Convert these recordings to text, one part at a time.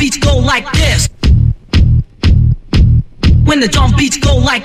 beats go like this. When the drum beats go like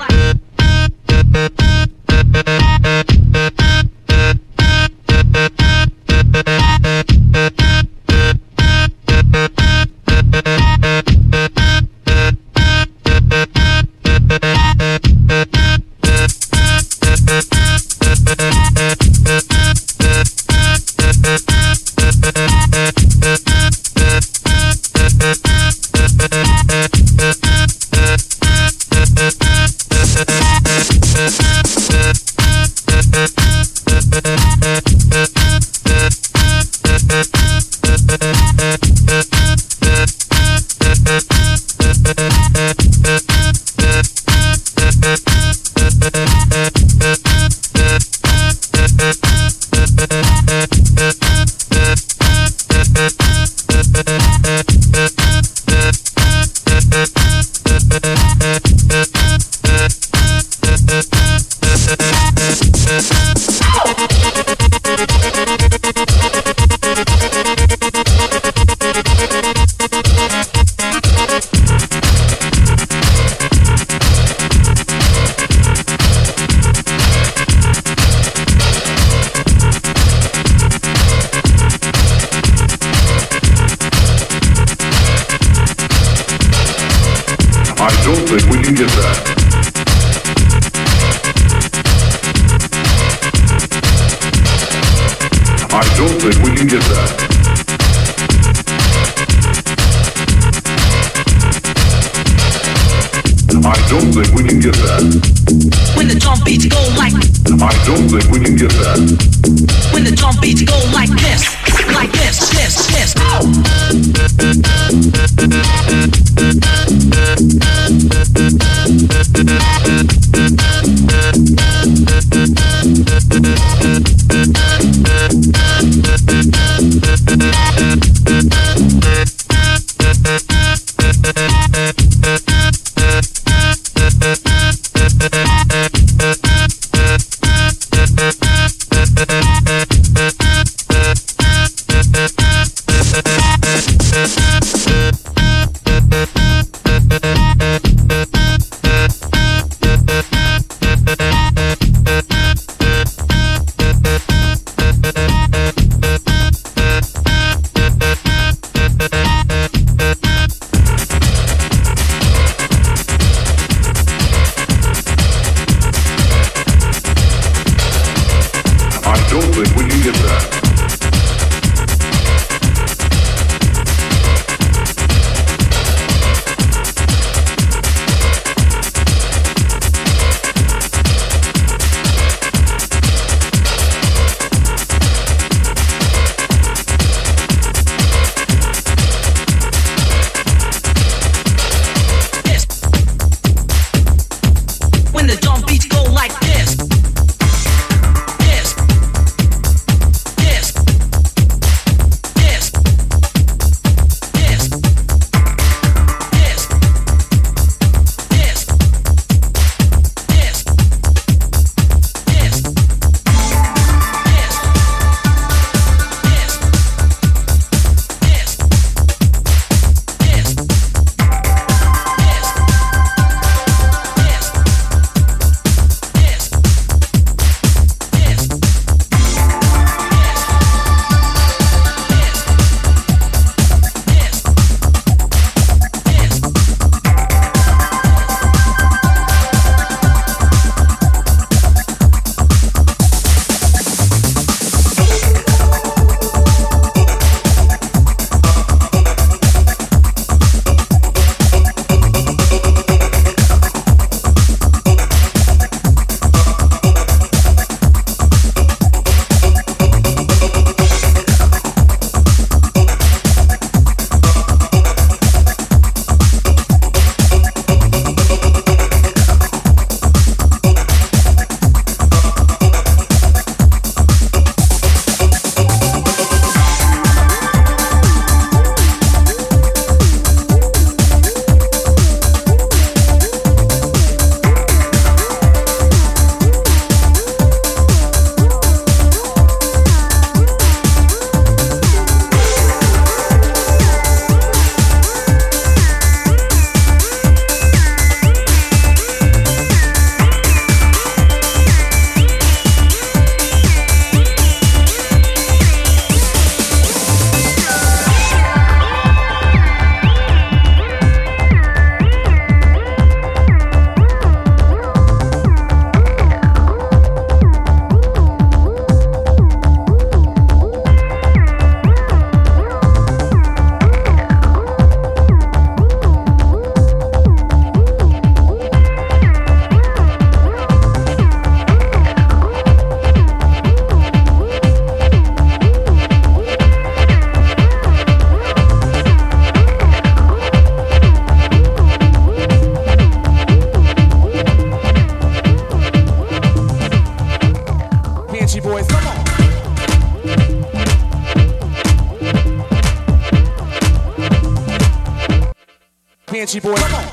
Banshee boy. Come on.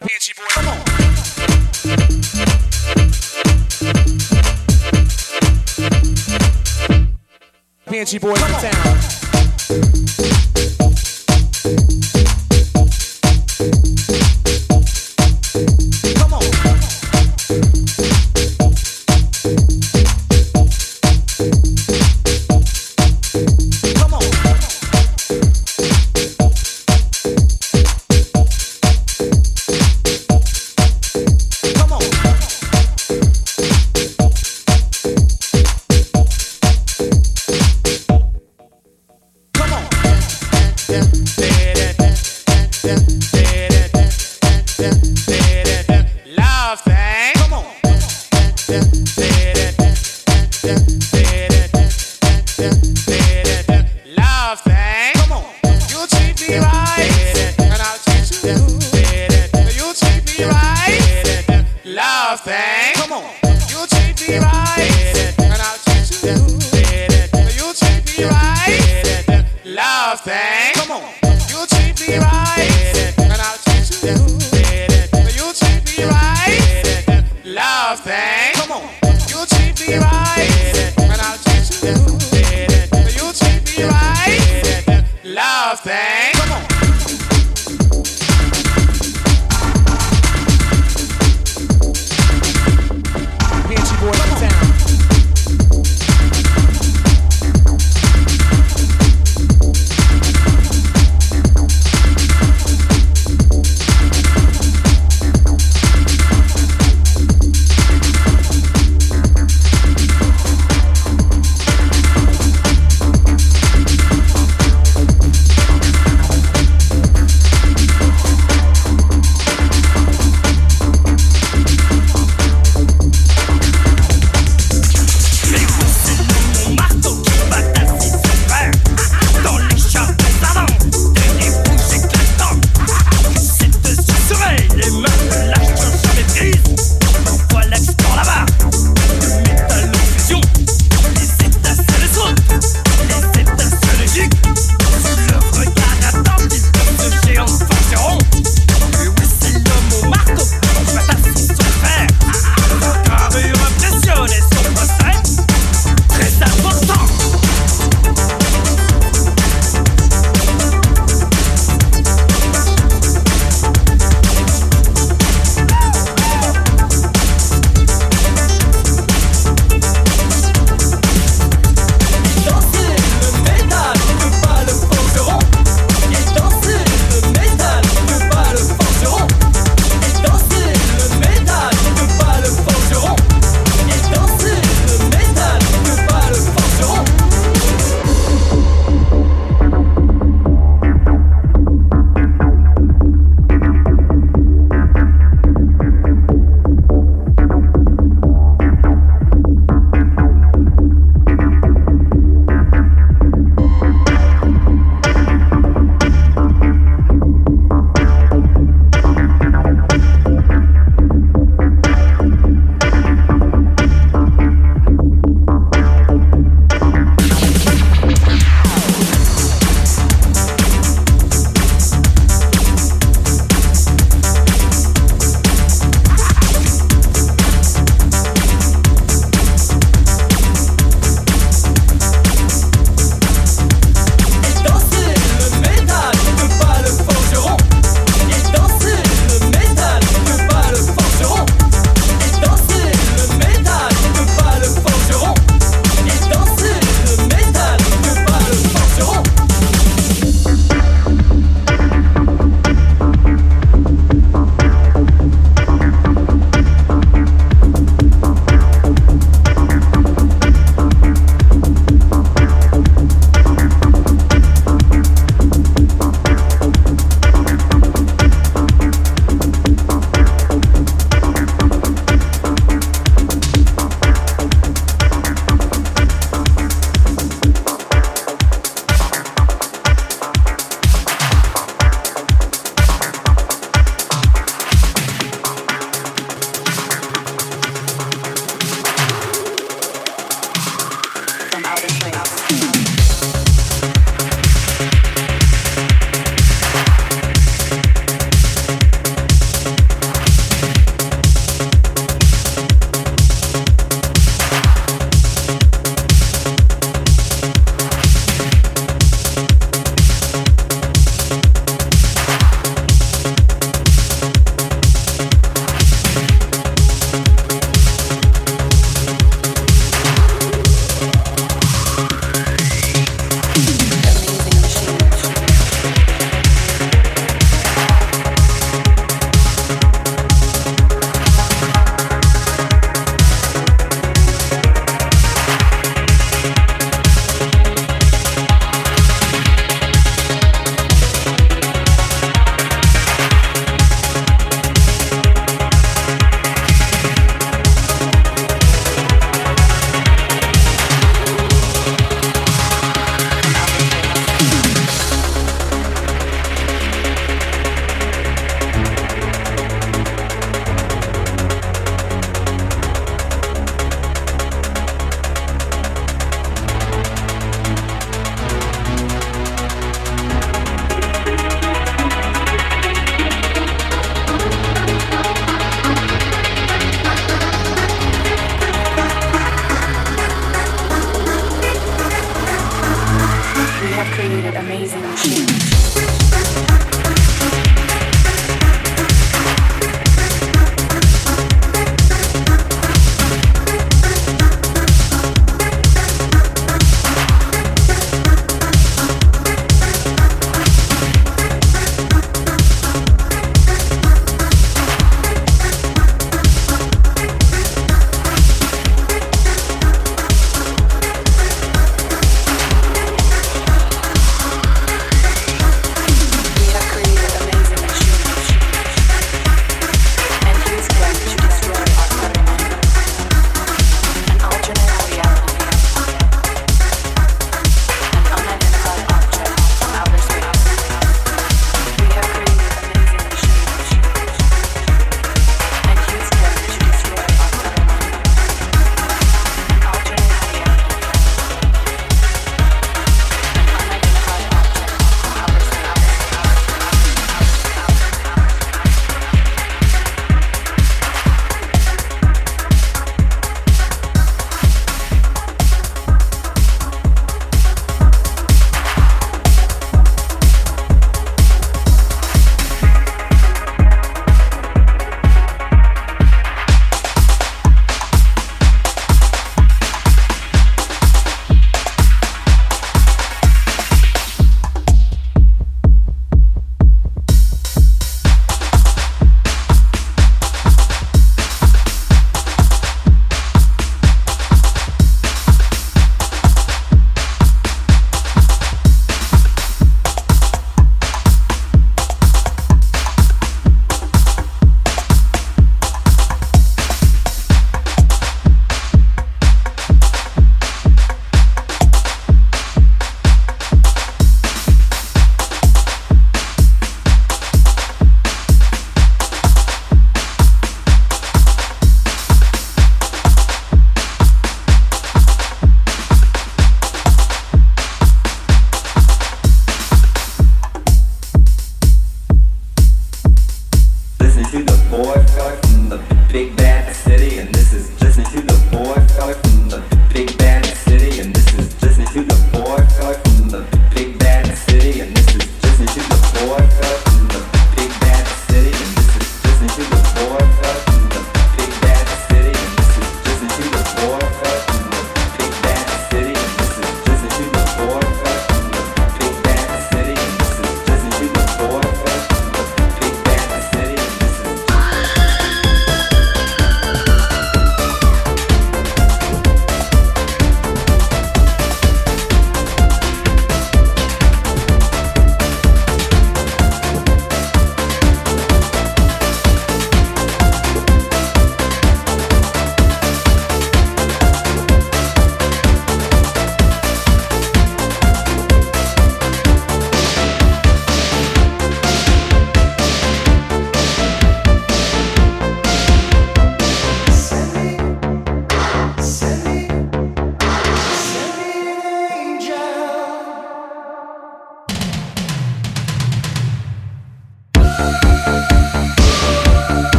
Banshee boy, Come on. Banshee boy. Come on. Boy.